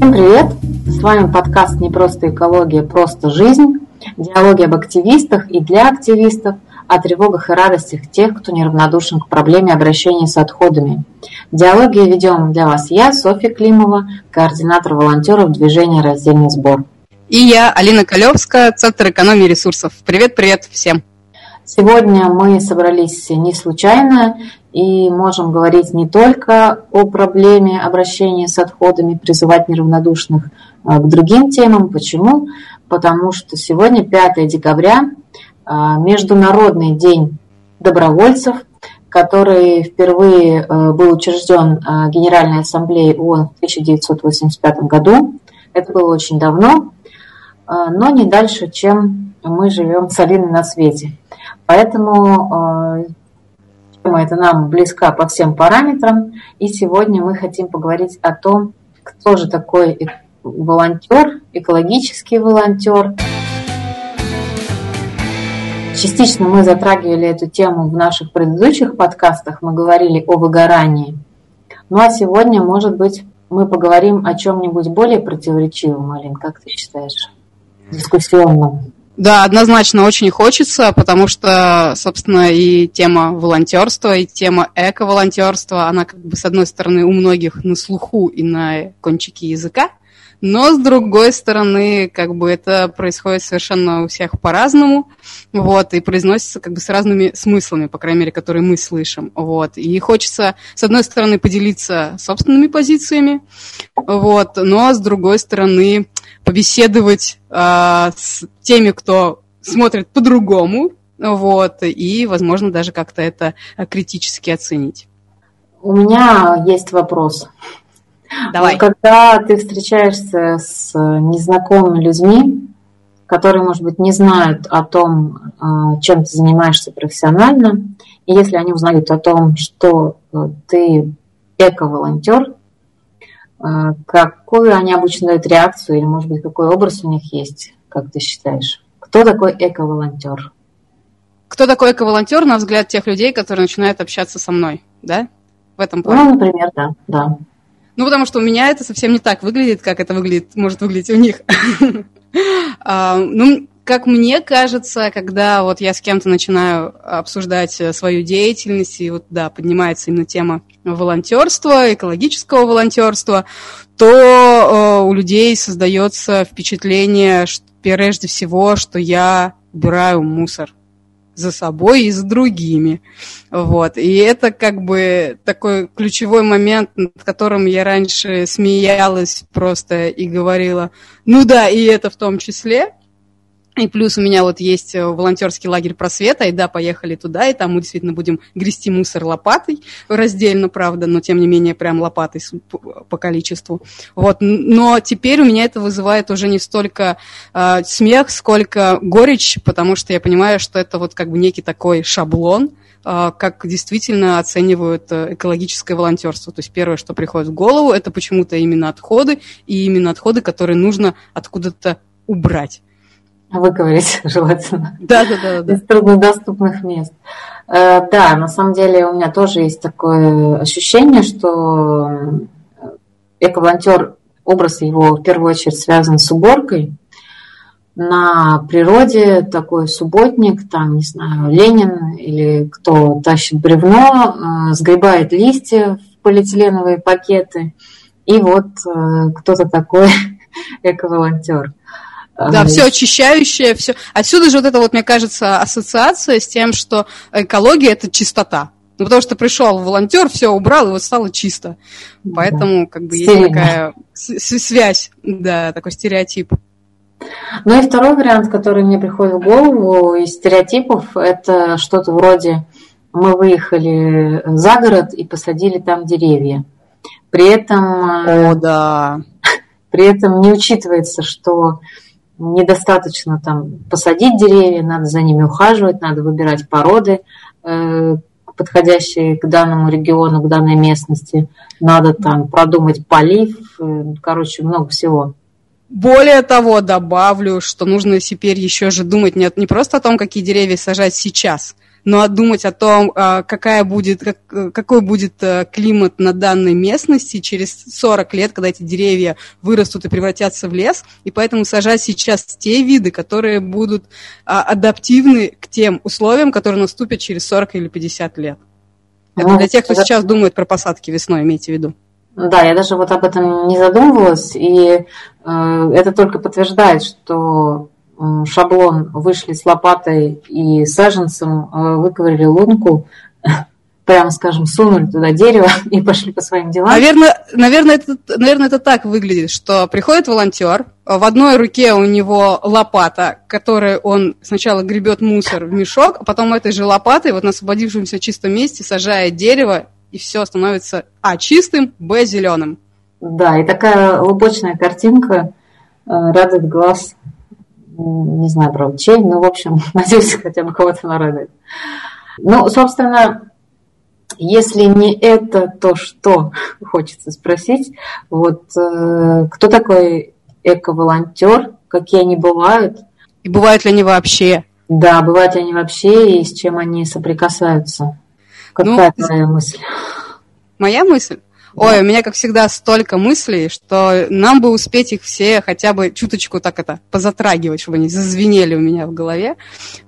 Всем привет! С вами подкаст «Не просто экология, просто жизнь». Диалоги об активистах и для активистов, о тревогах и радостях тех, кто неравнодушен к проблеме обращения с отходами. Диалоги ведем для вас я, Софья Климова, координатор волонтеров движения «Раздельный сбор». И я, Алина Колевская, Центр экономии ресурсов. Привет-привет всем! Сегодня мы собрались не случайно и можем говорить не только о проблеме обращения с отходами, призывать неравнодушных а, к другим темам. Почему? Потому что сегодня 5 декабря, а, Международный день добровольцев, который впервые а, был учрежден Генеральной Ассамблеей ООН в 1985 году. Это было очень давно, но не дальше, чем мы живем с Алиной на свете. Поэтому Тема эта нам близка по всем параметрам. И сегодня мы хотим поговорить о том, кто же такой волонтер, экологический волонтер. Частично мы затрагивали эту тему в наших предыдущих подкастах, мы говорили о выгорании. Ну а сегодня, может быть, мы поговорим о чем-нибудь более противоречивом, Алин, как ты считаешь, дискуссионном? Да, однозначно очень хочется, потому что, собственно, и тема волонтерства, и тема эко-волонтерства, она как бы с одной стороны у многих на слуху и на кончике языка, но с другой стороны, как бы это происходит совершенно у всех по-разному, вот, и произносится как бы с разными смыслами, по крайней мере, которые мы слышим, вот. И хочется, с одной стороны, поделиться собственными позициями, вот, но с другой стороны, побеседовать э, с теми, кто смотрит по-другому, вот, и, возможно, даже как-то это критически оценить. У меня есть вопрос. Давай. Когда ты встречаешься с незнакомыми людьми, которые, может быть, не знают о том, а, чем ты занимаешься профессионально, и если они узнают о том, что э, ты эко-волонтер, а, какую они обычно дают реакцию, или, может быть, какой образ у них есть, как ты считаешь? Кто такой эко-волонтер? Кто такой эко-волонтер, на взгляд тех людей, которые начинают общаться со мной, да? В этом плане? Ну, например, да, да. Ну, потому что у меня это совсем не так выглядит, как это выглядит, может выглядеть у них. А, ну, как мне кажется, когда вот я с кем-то начинаю обсуждать э, свою деятельность, и вот, да, поднимается именно тема волонтерства, экологического волонтерства, то э, у людей создается впечатление, что, прежде всего, что я убираю мусор за собой и за другими. Вот. И это как бы такой ключевой момент, над которым я раньше смеялась просто и говорила, ну да, и это в том числе. И плюс у меня вот есть э, волонтерский лагерь просвета, и да, поехали туда, и там мы действительно будем грести мусор лопатой, раздельно, правда, но тем не менее прям лопатой по количеству. Вот. Но теперь у меня это вызывает уже не столько э, смех, сколько горечь, потому что я понимаю, что это вот как бы некий такой шаблон, э, как действительно оценивают э, экологическое волонтерство. То есть первое, что приходит в голову, это почему-то именно отходы, и именно отходы, которые нужно откуда-то убрать выковырять желательно. Да, да, да, да. Из труднодоступных мест. Э, да, на самом деле у меня тоже есть такое ощущение, что эко-волонтер, образ его в первую очередь связан с уборкой. На природе такой субботник, там, не знаю, Ленин или кто тащит бревно, э, сгребает листья в полиэтиленовые пакеты. И вот э, кто-то такой эко-волонтер. Да, все очищающее, все. Отсюда же вот это вот, мне кажется, ассоциация с тем, что экология это чистота. Ну, потому что пришел волонтер, все убрал, и вот стало чисто. Поэтому, как бы, есть такая связь, да, такой стереотип. Ну и второй вариант, который мне приходит в голову из стереотипов, это что-то вроде мы выехали за город и посадили там деревья. При этом, О, да. при этом не учитывается, что недостаточно там посадить деревья, надо за ними ухаживать, надо выбирать породы, э, подходящие к данному региону, к данной местности. Надо там продумать полив, э, короче, много всего. Более того, добавлю, что нужно теперь еще же думать не, не просто о том, какие деревья сажать сейчас, но думать о том, а, какая будет, как, какой будет э, климат на данной местности через 40 лет, когда эти деревья вырастут и превратятся в лес, и поэтому сажать сейчас те виды, которые будут а, адаптивны к тем условиям, которые наступят через 40 или 50 лет. Это ну, для тех, кто сейчас думает про посадки весной, имейте в виду. Да, я даже вот об этом не задумывалась, и э, это только подтверждает, что шаблон вышли с лопатой и саженцем, э, выковырили лунку, прямо скажем, сунули туда дерево и пошли по своим делам. Наверное, наверное, это, наверное, это так выглядит, что приходит волонтер, в одной руке у него лопата, которой он сначала гребет мусор в мешок, а потом этой же лопатой вот на освободившемся чистом месте сажает дерево, и все становится а чистым, б зеленым. Да, и такая лубочная картинка э, радует глаз не знаю, правда, чей, но, в общем, надеюсь, хотя бы кого-то она радует. Ну, собственно, если не это, то что, хочется спросить. Вот э, кто такой эко-волонтер, какие они бывают? И бывают ли они вообще? Да, бывают ли они вообще, и с чем они соприкасаются? Какая ну, твоя мысль? Моя мысль? Ой, у меня, как всегда, столько мыслей, что нам бы успеть их все хотя бы чуточку так это позатрагивать, чтобы они зазвенели у меня в голове.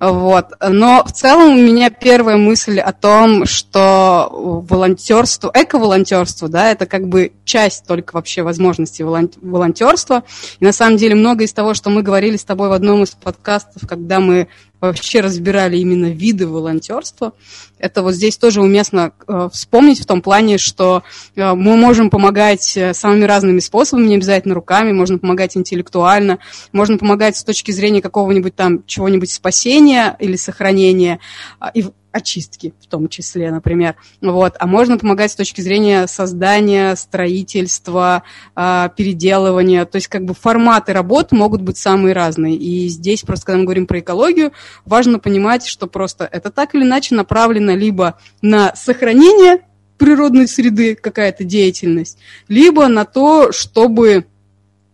Вот. Но в целом у меня первая мысль о том, что волонтерство, эко-волонтерство, да, это как бы часть только вообще возможностей волонтерства. И на самом деле многое из того, что мы говорили с тобой в одном из подкастов, когда мы вообще разбирали именно виды волонтерства. Это вот здесь тоже уместно э, вспомнить в том плане, что э, мы можем помогать э, самыми разными способами, не обязательно руками, можно помогать интеллектуально, можно помогать с точки зрения какого-нибудь там чего-нибудь спасения или сохранения. И очистки в том числе, например. Вот. А можно помогать с точки зрения создания, строительства, э, переделывания. То есть как бы форматы работ могут быть самые разные. И здесь просто, когда мы говорим про экологию, важно понимать, что просто это так или иначе направлено либо на сохранение природной среды какая-то деятельность, либо на то, чтобы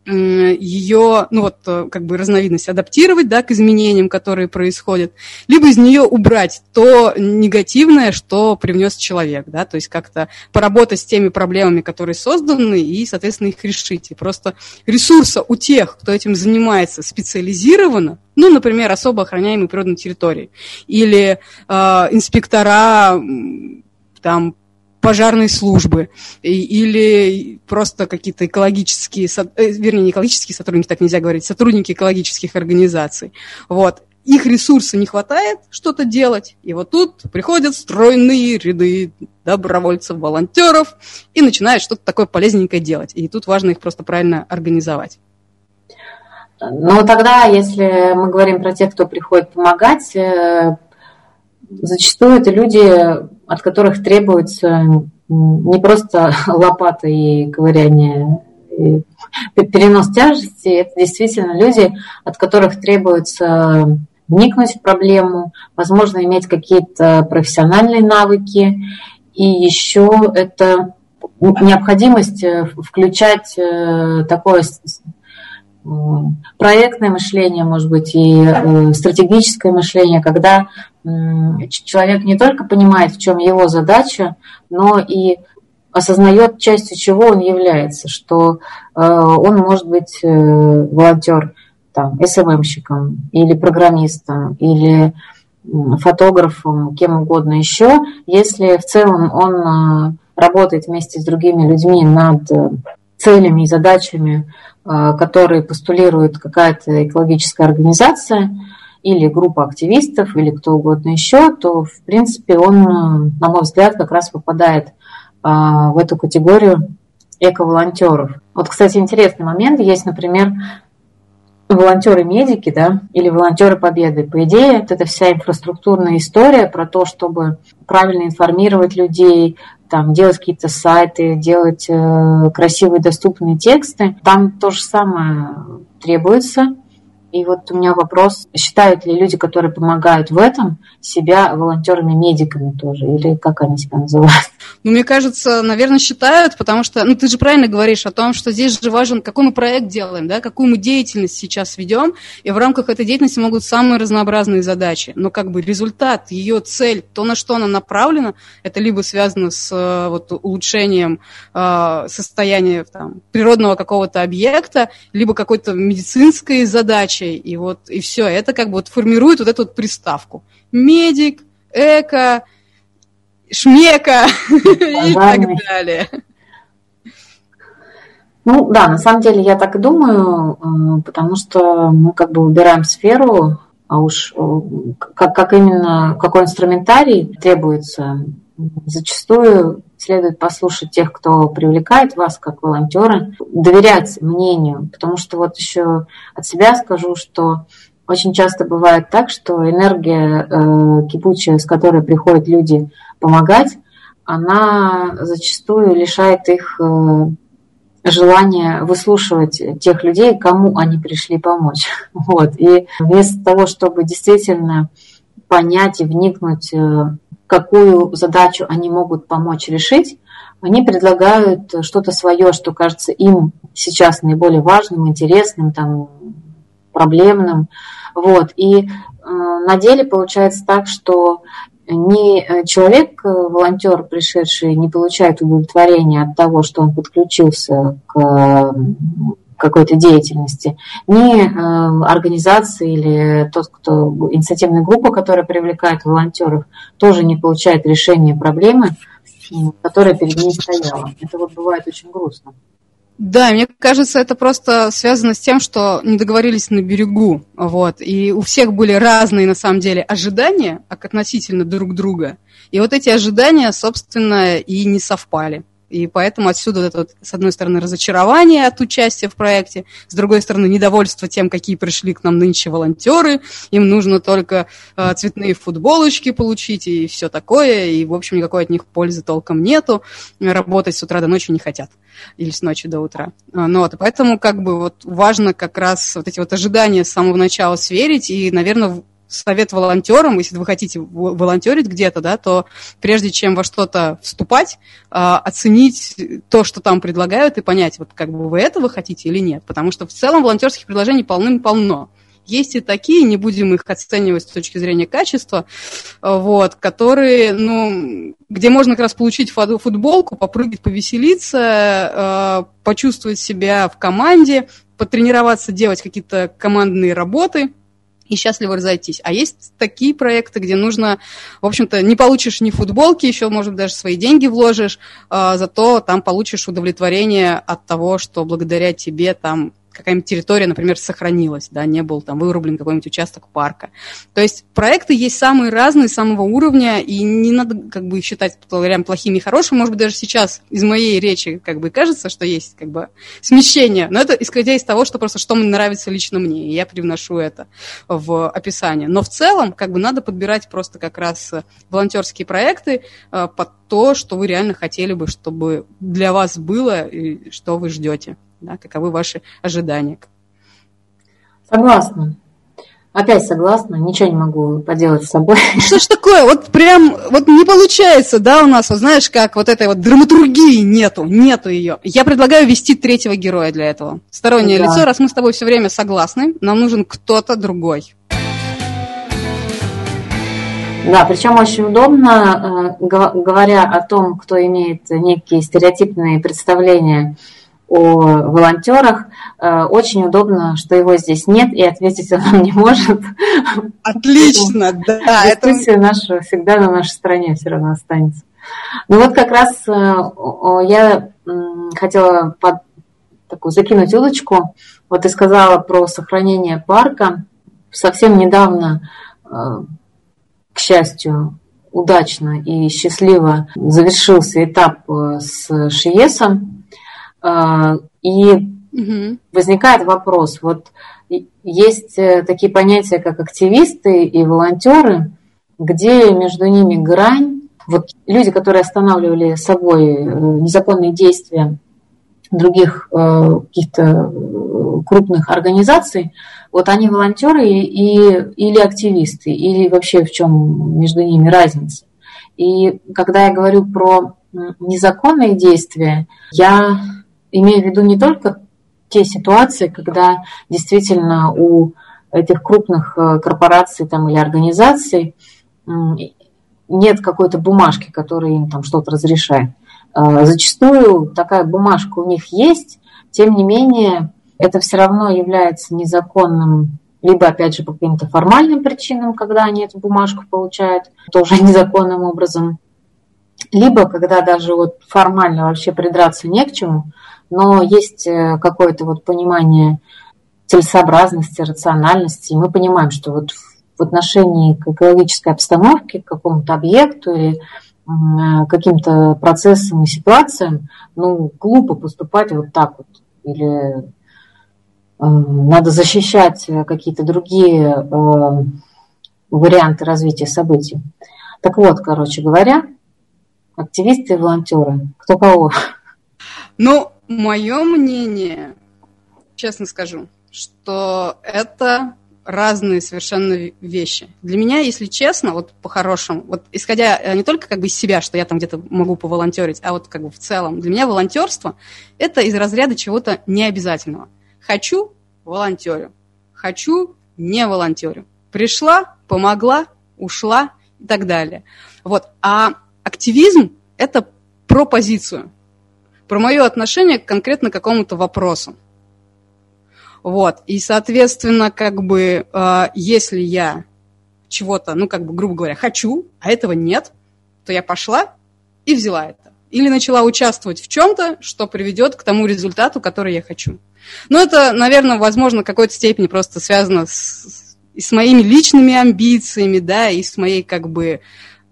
ее, ну вот, э, как бы разновидность адаптировать, да, к изменениям, которые происходят, либо из нее убрать то негативное, что привнес человек, да, то есть как-то поработать с теми проблемами, которые созданы, и, соответственно, их решить. И просто ресурса у тех, кто этим занимается специализированно, ну, например, особо охраняемые природные территории, или э, инспектора там пожарной службы или просто какие-то экологические, э, вернее, не экологические сотрудники, так нельзя говорить, сотрудники экологических организаций. Вот. Их ресурса не хватает что-то делать, и вот тут приходят стройные ряды добровольцев, волонтеров и начинают что-то такое полезненькое делать. И тут важно их просто правильно организовать. Ну, тогда, если мы говорим про тех, кто приходит помогать, э, зачастую это люди от которых требуется не просто лопата и ковыряние, и перенос тяжести, это действительно люди, от которых требуется вникнуть в проблему, возможно, иметь какие-то профессиональные навыки, и еще это необходимость включать э, такое проектное мышление, может быть, и э, стратегическое мышление, когда человек не только понимает, в чем его задача, но и осознает частью чего он является, что э, он может быть э, волонтер, там, СММщиком или программистом, или фотографом, кем угодно еще, если в целом он работает вместе с другими людьми над целями и задачами, которые постулирует какая-то экологическая организация, или группа активистов, или кто угодно еще, то, в принципе, он, на мой взгляд, как раз попадает а, в эту категорию эко-волонтеров. Вот, кстати, интересный момент. Есть, например, волонтеры-медики, да, или волонтеры Победы. По идее, вот эта вся инфраструктурная история про то, чтобы правильно информировать людей, там, делать какие-то сайты, делать э, красивые доступные тексты, там то же самое требуется. И вот у меня вопрос, считают ли люди, которые помогают в этом, себя волонтерами-медиками тоже, или как они себя называют? Ну, мне кажется, наверное, считают, потому что, ну, ты же правильно говоришь о том, что здесь же важен, какой мы проект делаем, да, какую мы деятельность сейчас ведем, и в рамках этой деятельности могут самые разнообразные задачи. Но как бы результат, ее цель, то, на что она направлена, это либо связано с э, вот, улучшением э, состояния там, природного какого-то объекта, либо какой-то медицинской задачей, и вот, и все, это как бы вот формирует вот эту вот приставку. Медик, эко, шмека и так далее. Ну да, на самом деле я так и думаю, э, потому что мы как бы выбираем сферу, а уж э, как, как именно, какой инструментарий требуется, зачастую следует послушать тех, кто привлекает вас как волонтера, доверять мнению, потому что вот еще от себя скажу, что очень часто бывает так, что энергия э, кипучая, с которой приходят люди помогать, она зачастую лишает их э, желания выслушивать тех людей, кому они пришли помочь. Вот. И вместо того, чтобы действительно понять и вникнуть, э, какую задачу они могут помочь решить, они предлагают что-то свое, что кажется им сейчас наиболее важным, интересным, там, проблемным. Вот. И э, на деле получается так, что ни э, человек, э, волонтер, пришедший, не получает удовлетворения от того, что он подключился к какой-то деятельности, ни организации или тот, кто инициативная группа, которая привлекает волонтеров, тоже не получает решения проблемы, которая перед ней стояла. Это вот бывает очень грустно. Да, мне кажется, это просто связано с тем, что не договорились на берегу, вот, и у всех были разные, на самом деле, ожидания относительно друг друга, и вот эти ожидания, собственно, и не совпали. И поэтому отсюда это, вот, с одной стороны, разочарование от участия в проекте, с другой стороны, недовольство тем, какие пришли к нам нынче волонтеры, им нужно только э, цветные футболочки получить и все такое, и, в общем, никакой от них пользы толком нету, работать с утра до ночи не хотят. Или с ночи до утра. А, ну, вот, поэтому как бы вот важно как раз вот эти вот ожидания с самого начала сверить. И, наверное, совет волонтерам, если вы хотите волонтерить где-то, да, то прежде чем во что-то вступать, а, оценить то, что там предлагают, и понять, вот как бы вы этого хотите или нет. Потому что в целом волонтерских предложений полным-полно. Есть и такие, не будем их оценивать с точки зрения качества, вот, которые, ну, где можно как раз получить футболку, попрыгать, повеселиться, а, почувствовать себя в команде, потренироваться делать какие-то командные работы – и счастливо разойтись. А есть такие проекты, где нужно, в общем-то, не получишь ни футболки, еще, может даже свои деньги вложишь, а, зато там получишь удовлетворение от того, что благодаря тебе там какая-нибудь территория, например, сохранилась, да, не был там вырублен какой-нибудь участок парка. То есть проекты есть самые разные, самого уровня, и не надо как бы считать прям плохими и хорошими. Может быть, даже сейчас из моей речи как бы кажется, что есть как бы смещение, но это исходя из того, что просто что мне нравится лично мне, и я привношу это в описание. Но в целом как бы надо подбирать просто как раз волонтерские проекты э, под то, что вы реально хотели бы, чтобы для вас было и что вы ждете да, каковы ваши ожидания. Согласна. Опять согласна, ничего не могу поделать с собой. Что ж такое? Вот прям вот не получается, да, у нас, вот знаешь, как вот этой вот драматургии нету, нету ее. Я предлагаю ввести третьего героя для этого. Стороннее да. лицо, раз мы с тобой все время согласны, нам нужен кто-то другой. Да, причем очень удобно, э, говоря о том, кто имеет некие стереотипные представления о волонтерах. Э, очень удобно, что его здесь нет, и ответить он нам не может. Отлично, да. Дискуссия это... наша всегда на нашей стороне все равно останется. Ну вот как раз э, я хотела под такую закинуть удочку. Вот ты сказала про сохранение парка. Совсем недавно, э, к счастью, удачно и счастливо завершился этап с Шиесом, и угу. возникает вопрос, вот есть э, такие понятия, как активисты и волонтеры, где между ними грань. Вот люди, которые останавливали собой э, незаконные действия других э, каких-то крупных организаций, вот они волонтеры и, или активисты, или вообще в чем между ними разница. И когда я говорю про незаконные действия, я имею в виду не только те ситуации, когда действительно у этих крупных э, корпораций там, или организаций нет какой-то бумажки, которая им там что-то разрешает. Э, зачастую такая бумажка у них есть, тем не менее это все равно является незаконным либо, опять же, по каким-то формальным причинам, когда они эту бумажку получают, тоже незаконным образом, либо когда даже вот формально вообще придраться не к чему, но есть э, какое-то вот понимание целесообразности, рациональности, и мы понимаем, что вот в отношении к экологической обстановке, к какому-то объекту или э, каким-то процессам и ситуациям, ну, глупо поступать вот так вот. Или э, надо защищать какие-то другие варианты развития событий. Так вот, короче говоря, активисты и волонтеры. Кто кого? Ну, мое мнение, честно скажу, что это разные совершенно вещи. Для меня, если честно, вот по-хорошему, вот исходя э, не только как бы из себя, что я там где-то могу поволонтерить, а вот как бы в целом, для меня волонтерство – это из разряда чего-то необязательного. Хочу – волонтерю. Хочу – не волонтерю. Пришла, помогла, ушла и так далее. Вот. А активизм – это про позицию, про мое отношение к конкретно какому-то вопросу. Вот. И, соответственно, как бы, э, если я чего-то, ну, как бы, грубо говоря, хочу, а этого нет, то я пошла и взяла это. Или начала участвовать в чем-то, что приведет к тому результату, который я хочу. Но это, наверное, возможно, в какой-то степени просто связано с, с моими личными амбициями, да, и с моей, как бы,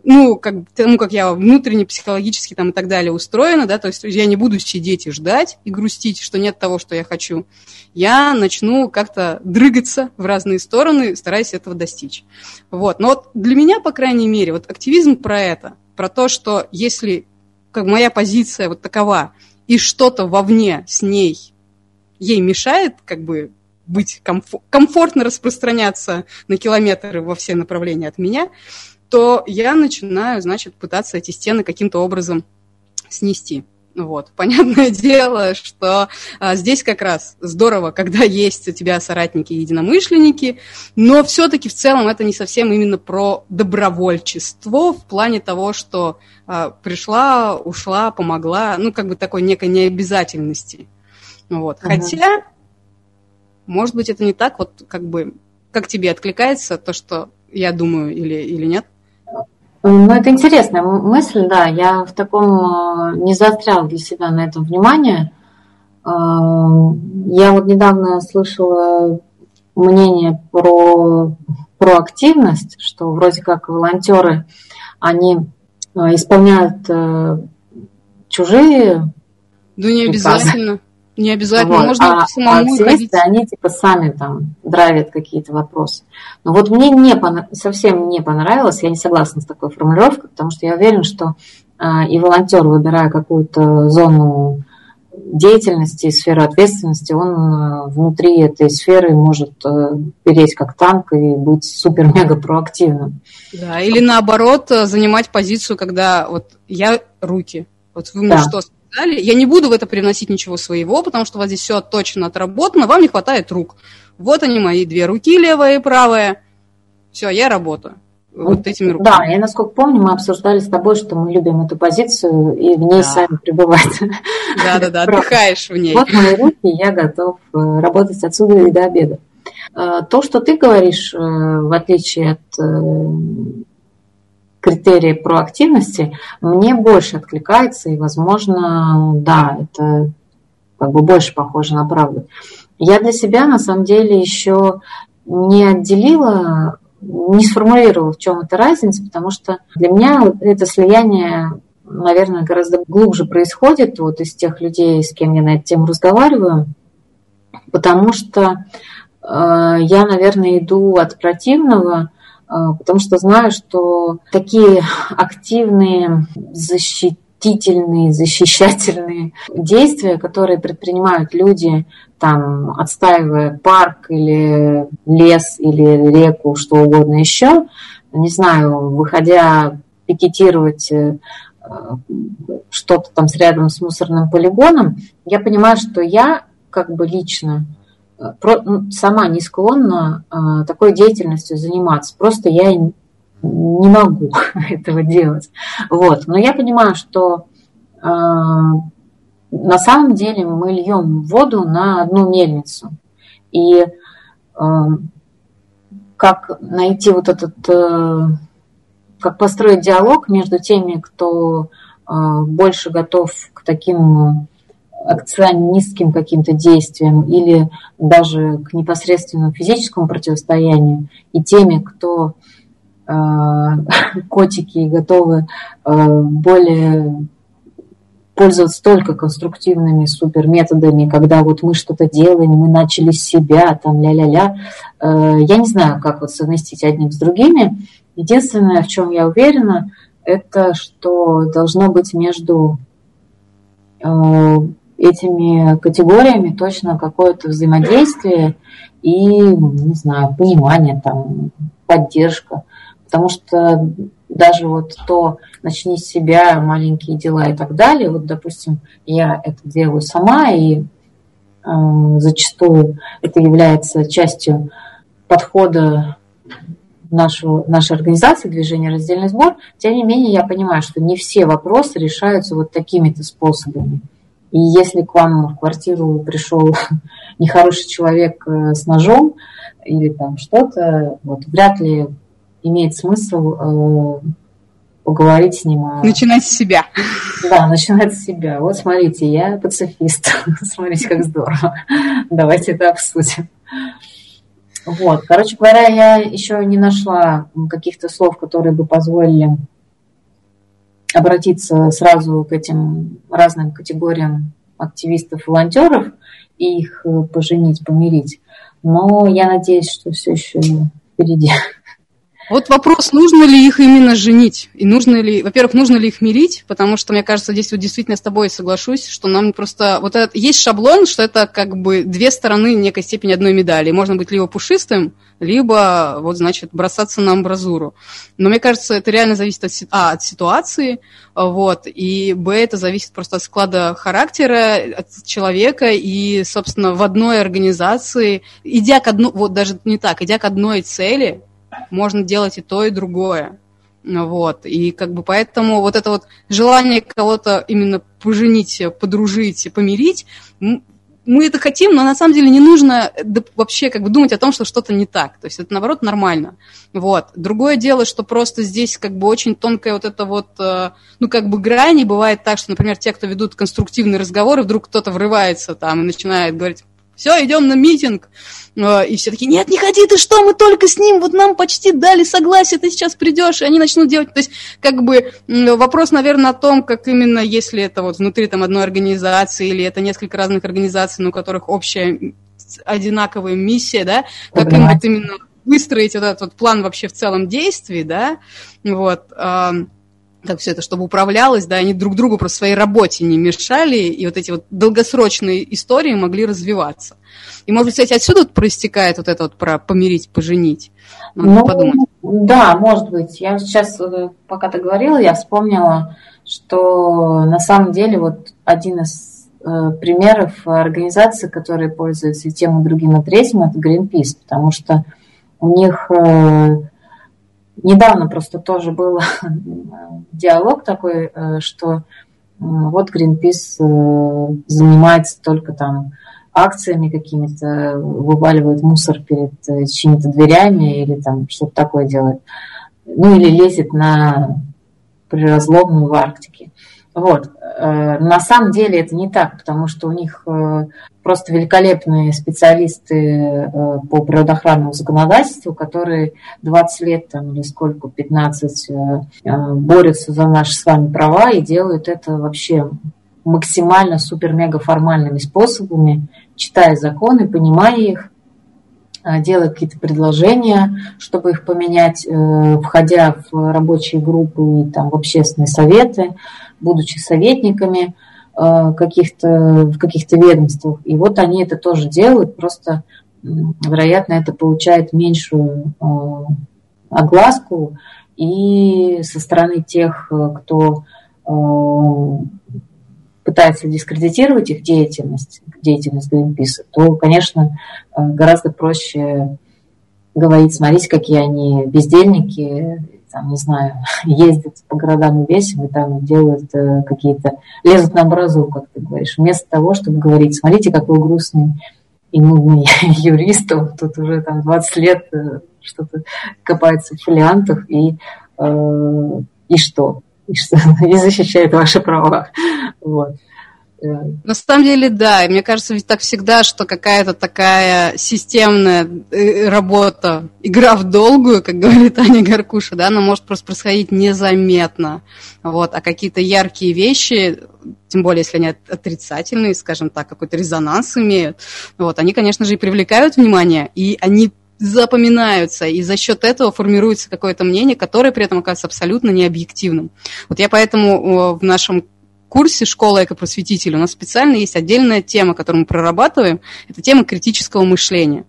ну, как, тому, как я внутренне, психологически там и так далее устроена, да, то есть я не буду сидеть и ждать и грустить, что нет того, что я хочу. Я начну как-то дрыгаться в разные стороны, стараясь этого достичь. Вот. Но вот для меня, по крайней мере, вот активизм про это, про то, что если как моя позиция вот такова, и что-то вовне с ней ей мешает, как бы быть комфор- комфортно распространяться на километры во все направления от меня, то я начинаю, значит, пытаться эти стены каким-то образом снести. Вот. Понятное дело, что а, здесь как раз здорово, когда есть у тебя соратники и единомышленники, но все-таки в целом это не совсем именно про добровольчество в плане того, что а, пришла, ушла, помогла, ну, как бы такой некой необязательности. Вот. Ага. Хотя, может быть, это не так, вот как бы, как тебе откликается то, что я думаю, или, или нет? Ну, это интересная мысль, да. Я в таком э, не заострял для себя на этом внимание. Э, я вот недавно слышала мнение про, про активность, что вроде как волонтеры, они э, исполняют чужие ну, не обязательно. Не обязательно, вот. можно а, самому а активисты, они типа сами там драйвят какие-то вопросы. Но вот мне не совсем не понравилось, я не согласна с такой формулировкой, потому что я уверена, что а, и волонтер, выбирая какую-то зону деятельности, сферу ответственности, он а, внутри этой сферы может а, переть как танк и быть супер-мега проактивным. Да, или наоборот занимать позицию, когда вот я руки, вот вы мне да. что далее. Я не буду в это привносить ничего своего, потому что у вас здесь все точно отработано, вам не хватает рук. Вот они мои две руки, левая и правая. Все, я работаю. Вот этими руками. Да, я насколько помню, мы обсуждали с тобой, что мы любим эту позицию и в ней да. сами пребывать. Да, да, да, отдыхаешь в ней. Вот мои руки, я готов э, работать отсюда и до обеда. Э, то, что ты говоришь, э, в отличие от критерии проактивности мне больше откликается, и, возможно, да, это как бы больше похоже на правду. Я для себя, на самом деле, еще не отделила, не сформулировала, в чем эта разница, потому что для меня это слияние, наверное, гораздо глубже происходит вот из тех людей, с кем я на эту тему разговариваю, потому что э, я, наверное, иду от противного потому что знаю, что такие активные защитительные, защищательные действия, которые предпринимают люди, там, отстаивая парк или лес или реку, что угодно еще, не знаю, выходя пикетировать э, что-то там с рядом с мусорным полигоном, я понимаю, что я как бы лично сама не склонна такой деятельностью заниматься. Просто я не могу этого делать. Вот. Но я понимаю, что на самом деле мы льем воду на одну мельницу. И как найти вот этот, э, как построить диалог между теми, кто больше готов к таким акционистским каким-то действиям или даже к непосредственному физическому противостоянию, и теми, кто э, котики готовы более пользоваться только конструктивными супер методами, когда вот мы что-то делаем, мы начали с себя, там ля-ля-ля. Э, я не знаю, как вот совместить одним с другими. Единственное, в чем я уверена, это что должно быть между э, этими категориями точно какое-то взаимодействие и, не знаю, понимание, там, поддержка. Потому что даже вот то начни с себя, маленькие дела и так далее. Вот, допустим, я это делаю сама, и э, зачастую это является частью подхода нашу, нашей организации движения «Раздельный сбор». Тем не менее, я понимаю, что не все вопросы решаются вот такими-то способами. И если к вам в квартиру пришел нехороший человек э, с ножом или там что-то, вот вряд ли имеет смысл э, поговорить с ним. Начинать с себя. Да, начинать с себя. Вот смотрите, я пацифист. смотрите, как здорово. Давайте это обсудим. Вот, короче говоря, я еще не нашла каких-то слов, которые бы позволили обратиться сразу к этим разным категориям активистов, волонтеров и их э, поженить, помирить. Но я надеюсь, что все еще впереди. Вот вопрос, нужно ли их именно женить? И нужно ли, во-первых, нужно ли их мирить? Потому что, мне кажется, здесь вот действительно с тобой соглашусь, что нам просто... Вот это, есть шаблон, что это как бы две стороны некой степени одной медали. Можно быть либо пушистым, либо, вот, значит, бросаться на амбразуру. Но мне кажется, это реально зависит от, а, от ситуации, вот, и, б, это зависит просто от склада характера, от человека, и, собственно, в одной организации, идя к одной, вот даже не так, идя к одной цели, можно делать и то, и другое. Вот. И как бы поэтому вот это вот желание кого-то именно поженить, подружить, помирить, мы это хотим, но на самом деле не нужно вообще как бы думать о том, что что-то не так. То есть это, наоборот, нормально. Вот. Другое дело, что просто здесь как бы очень тонкая вот это вот, э, ну, как бы грани. Бывает так, что, например, те, кто ведут конструктивные разговоры, вдруг кто-то врывается там и начинает говорить, все, идем на митинг. А, и все таки нет, не ходи, ты что, мы только с ним, вот нам почти дали согласие, ты сейчас придешь, и они начнут делать. То есть, как бы, вопрос, наверное, о том, как именно, если это вот внутри там одной организации, или это несколько разных организаций, но у которых общая одинаковая миссия, да, как им вот именно выстроить вот этот вот план вообще в целом действий, да, вот, как все это, чтобы управлялось, да, они друг другу просто своей работе не мешали, и вот эти вот долгосрочные истории могли развиваться. И, может быть, кстати, отсюда вот проистекает вот это вот про помирить, поженить. Надо ну, подумать. Да, может быть. Я сейчас, э, пока ты говорила, я вспомнила, что на самом деле вот один из э, примеров организации, которые пользуются и тем, и другим, и третьим, это Greenpeace, потому что у них э, недавно просто тоже был диалог такой, э, что вот Greenpeace э, занимается только там акциями какими-то, вываливает мусор перед э, чьими-то дверями или там что-то такое делает. Ну или лезет на приразломную в Арктике. Вот. Э, на самом деле это не так, потому что у них э, просто великолепные специалисты э, по природоохранному законодательству, которые 20 лет там, или сколько, 15 борются за наши с вами права и делают это вообще максимально супер-мега формальными способами, читая законы, понимая их, делая какие-то предложения, чтобы их поменять, входя в рабочие группы и там, в общественные советы будучи советниками. э, каких-то, в каких-то ведомствах. И вот они это тоже делают, просто, вероятно, это получает меньшую э, огласку и со стороны тех, кто пытается дискредитировать их деятельность, деятельность Greenpeace, то, конечно, гораздо проще говорить, смотрите, какие они бездельники, там, не знаю, ездят по городам и весим и там делают э, какие-то, лезут на образу, как ты говоришь, вместо того, чтобы говорить, смотрите, какой грустный и нудный юрист, он тут уже там 20 лет э, что-то копается в фолиантах и, э, и что? И что? И защищает ваши права. Вот. На самом деле, да. И мне кажется, ведь так всегда, что какая-то такая системная э, работа, игра в долгую, как говорит Аня Гаркуша, да, она может просто происходить незаметно. Вот. А какие-то яркие вещи, тем более, если они отрицательные, скажем так, какой-то резонанс имеют, вот, они, конечно же, и привлекают внимание, и они запоминаются, и за счет этого формируется какое-то мнение, которое при этом оказывается абсолютно необъективным. Вот я поэтому в нашем курсе «Школа экопросветителя» у нас специально есть отдельная тема, которую мы прорабатываем. Это тема критического мышления.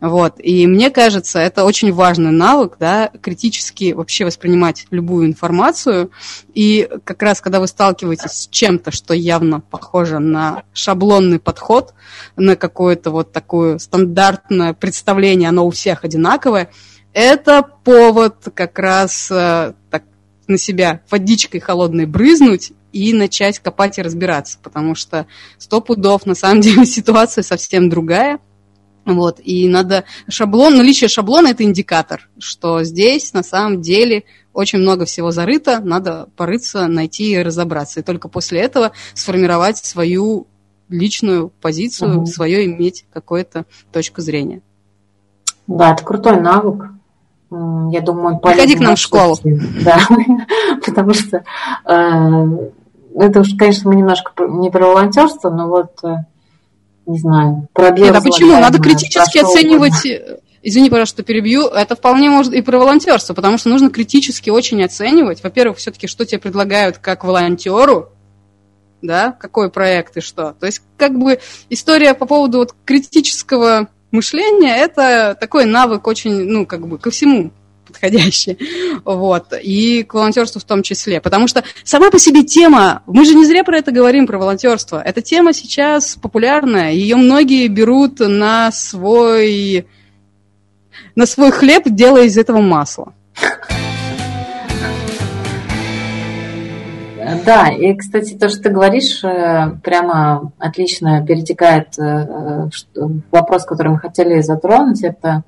Вот. И мне кажется, это очень важный навык, да, критически вообще воспринимать любую информацию. И как раз, когда вы сталкиваетесь с чем-то, что явно похоже на шаблонный подход, на какое-то вот такое стандартное представление, оно у всех одинаковое, это повод как раз э, так, на себя водичкой холодной брызнуть и начать копать и разбираться, потому что сто пудов на самом деле ситуация совсем другая. Вот, и надо шаблон, наличие шаблона – это индикатор, что здесь на самом деле очень много всего зарыто, надо порыться, найти и разобраться. И только после этого сформировать свою личную позицию, угу. свое иметь какую-то точку зрения. Да, это крутой навык. Я думаю, он Приходи к нам в школу. Да, потому что э, это уж, конечно, мы немножко не про волонтерство, но вот, э, не знаю, про Нет, а почему? Надо критически оценивать... Угодно. Извини, пожалуйста, что перебью. Это вполне может и про волонтерство, потому что нужно критически очень оценивать. Во-первых, все-таки, что тебе предлагают как волонтеру, да, какой проект и что. То есть, как бы история по поводу вот критического мышления, это такой навык очень, ну, как бы ко всему подходящие. Вот. И к волонтерству в том числе. Потому что сама по себе тема, мы же не зря про это говорим, про волонтерство. Эта тема сейчас популярная. Ее многие берут на свой, на свой хлеб, делая из этого масло. Да, и, кстати, то, что ты говоришь, э, прямо отлично перетекает э, вопрос, который мы хотели затронуть, это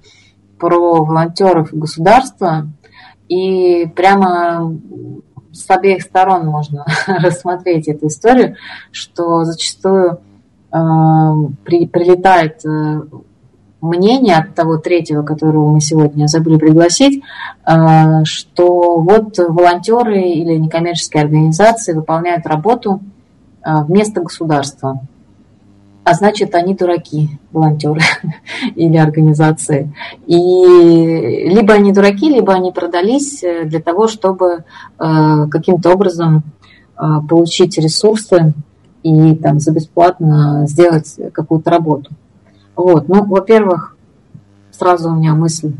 про волонтеров и государства, и прямо с обеих сторон можно рассмотреть эту историю, что зачастую э, при, прилетает э, мнение от того третьего, которого мы сегодня забыли пригласить, э, что вот волонтеры или некоммерческие организации выполняют работу э, вместо государства а значит, они дураки, волонтеры или организации. И либо они дураки, либо они продались э, для того, чтобы э, каким-то образом э, получить ресурсы и там за бесплатно сделать какую-то работу. Вот. Ну, во-первых, сразу у меня мысль,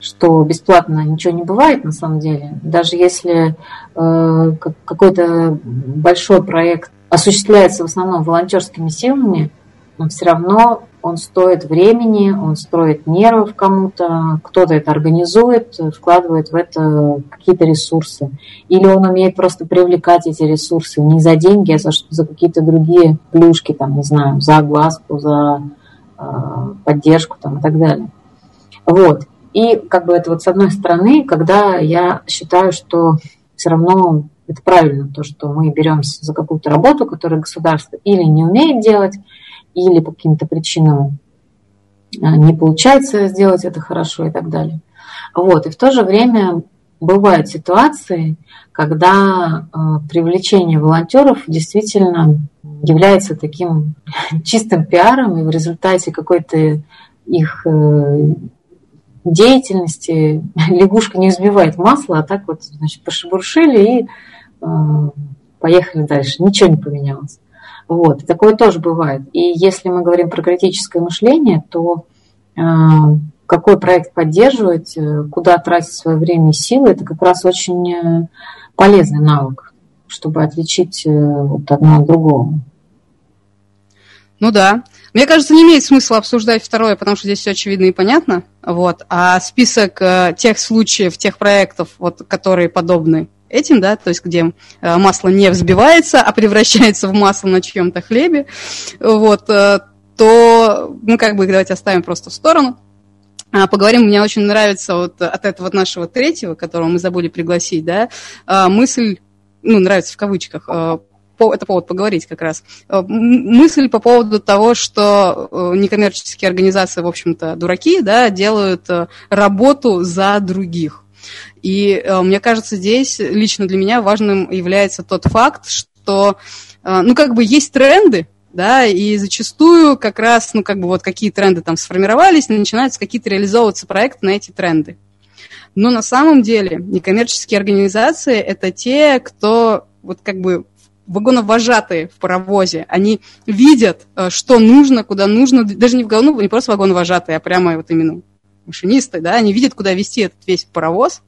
что бесплатно ничего не бывает на самом деле. Даже если какой-то большой проект осуществляется в основном волонтерскими силами, но все равно он стоит времени, он строит нервов кому-то, кто-то это организует, вкладывает в это какие-то ресурсы. Или он умеет просто привлекать эти ресурсы не за деньги, а за, за какие-то другие плюшки, там, не знаю, за огласку, за э, поддержку там, и так далее. Вот. И как бы это вот с одной стороны, когда я считаю, что все равно это правильно, то, что мы беремся за какую-то работу, которую государство или не умеет делать, или по каким-то причинам а, не получается сделать это хорошо и так далее. Вот. И в то же время бывают ситуации, когда э, привлечение волонтеров действительно является таким чистым пиаром, и в результате какой-то их э, деятельности лягушка не взбивает масло, а так вот, значит, пошебуршили и поехали дальше. Ничего не поменялось. Вот. Такое тоже бывает. И если мы говорим про критическое мышление, то э, какой проект поддерживать, э, куда тратить свое время и силы, это как раз очень полезный навык. чтобы отличить вот одно от другого. Ну да. Мне кажется, не имеет смысла обсуждать второе, потому что здесь все очевидно и понятно. Вот. А список э, тех случаев, тех проектов, вот, которые подобны этим, да, то есть где э, масло не взбивается, а превращается в масло на чьем-то хлебе, вот, э, то мы как бы их давайте оставим просто в сторону. А, поговорим, мне очень нравится вот от этого нашего третьего, которого мы забыли пригласить, да, э, мысль, ну, нравится в кавычках, э, это повод поговорить как раз. Мысль по поводу того, что некоммерческие организации, в общем-то, дураки, да, делают работу за других. И мне кажется, здесь лично для меня важным является тот факт, что, ну, как бы есть тренды, да, и зачастую как раз, ну, как бы вот какие тренды там сформировались, начинаются какие-то реализовываться проекты на эти тренды. Но на самом деле некоммерческие организации – это те, кто вот как бы вагоновожатые в паровозе, они видят, э, что нужно, куда нужно, даже не в ну, не просто вагоновожатые, а прямо вот именно машинисты, да, они видят, куда вести этот весь паровоз,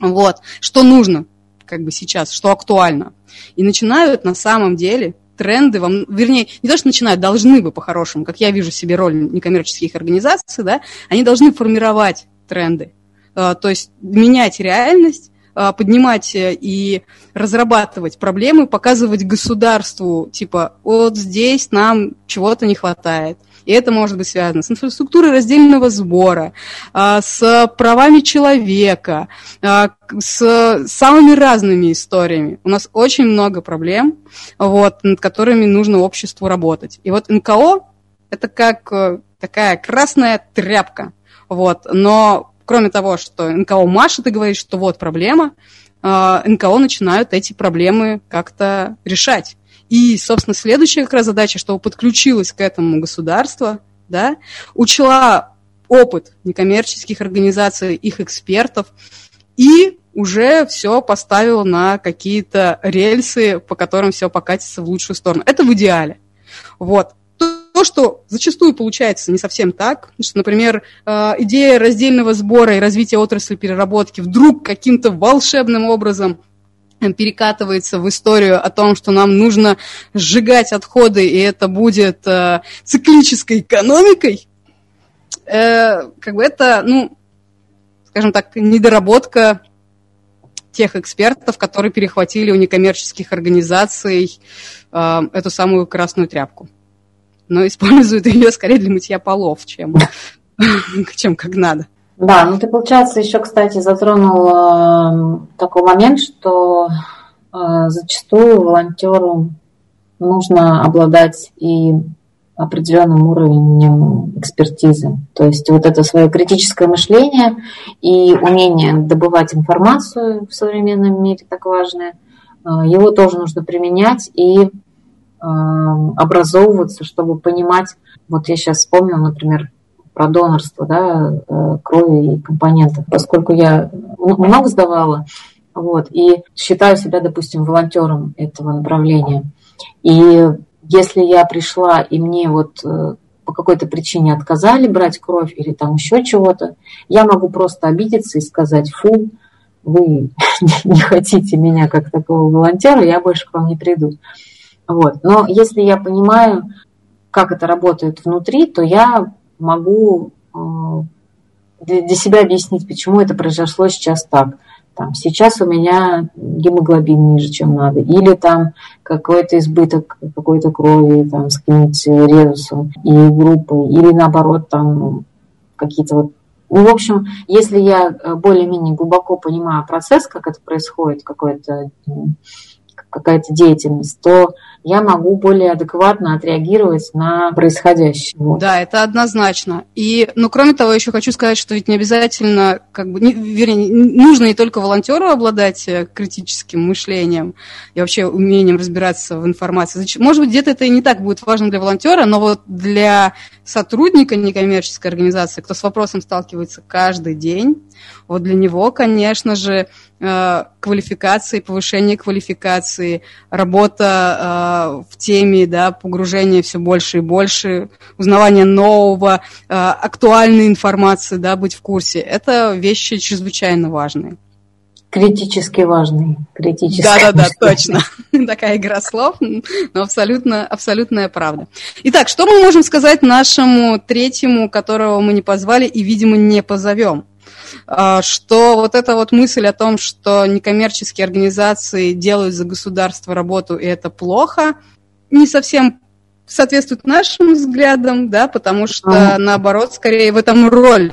вот, что нужно, как бы сейчас, что актуально. И начинают на самом деле тренды, вам, вернее, не то, что начинают, должны бы по-хорошему, как я вижу себе роль некоммерческих организаций, да, они должны формировать тренды, э, то есть менять реальность, а, поднимать э, и разрабатывать проблемы, показывать государству, типа, вот здесь нам чего-то не хватает. И это может быть связано с инфраструктурой раздельного сбора, а, с правами человека, а, с самыми разными историями. У нас очень много проблем, вот, над которыми нужно обществу работать. И вот НКО – это как э, такая красная тряпка. Вот, но кроме того, что НКО машет и говорит, что вот проблема, а, НКО начинают эти проблемы как-то решать. И, собственно, следующая как раз задача, чтобы подключилось к этому государство, да, учла опыт некоммерческих организаций, их экспертов, и уже все поставила на какие-то рельсы, по которым все покатится в лучшую сторону. Это в идеале. Вот. То, что зачастую получается не совсем так, что, например, э, идея раздельного сбора и развития отрасли переработки вдруг каким-то волшебным образом перекатывается в историю о том, что нам нужно сжигать отходы, и это будет э, циклической экономикой, э, как бы это, ну, скажем так, недоработка тех экспертов, которые перехватили у некоммерческих организаций э, эту самую красную тряпку но используют ее скорее для мытья полов, чем, чем как надо. Да, ну ты, получается, еще, кстати, затронул э, такой момент, что э, зачастую волонтеру нужно обладать и определенным уровнем экспертизы. То есть вот это свое критическое мышление и умение добывать информацию в современном мире так важное, э, его тоже нужно применять и образовываться, чтобы понимать, вот я сейчас вспомнила, например, про донорство да, э, крови и компонентов, поскольку я много сдавала, вот, и считаю себя, допустим, волонтером этого направления. И если я пришла, и мне вот э, по какой-то причине отказали брать кровь или там еще чего-то, я могу просто обидеться и сказать, фу, вы не хотите меня как такого волонтера, я больше к вам не приду. Вот. Но если я понимаю, как это работает внутри, то я могу э, для себя объяснить, почему это произошло сейчас так. Там, сейчас у меня гемоглобин ниже, чем надо, или там какой-то избыток какой-то крови там, с каким-нибудь резусом и группой, или наоборот там какие-то вот ну, в общем, если я более-менее глубоко понимаю процесс, как это происходит, какой-то какая-то деятельность, то я могу более адекватно отреагировать на происходящее. Да, это однозначно. И, ну, кроме того, еще хочу сказать, что ведь не обязательно, как бы, не, вернее, нужно не только волонтеру обладать э, критическим мышлением и вообще умением разбираться в информации. Может быть, где-то это и не так будет важно для волонтера, но вот для сотрудника некоммерческой организации, кто с вопросом сталкивается каждый день, вот для него, конечно же, э, квалификации, повышение квалификации, работа э, в теме, да, погружение все больше и больше, узнавание нового, э, актуальной информации, да, быть в курсе. Это вещи чрезвычайно важные. Критически важный. Критически Да-да-да, точно. Такая игра слов, но абсолютно, абсолютная правда. Итак, что мы можем сказать нашему третьему, которого мы не позвали и, видимо, не позовем? А, что вот эта вот мысль о том, что некоммерческие организации делают за государство работу, и это плохо, не совсем соответствует нашим взглядам, да, потому что, а. наоборот, скорее в этом роль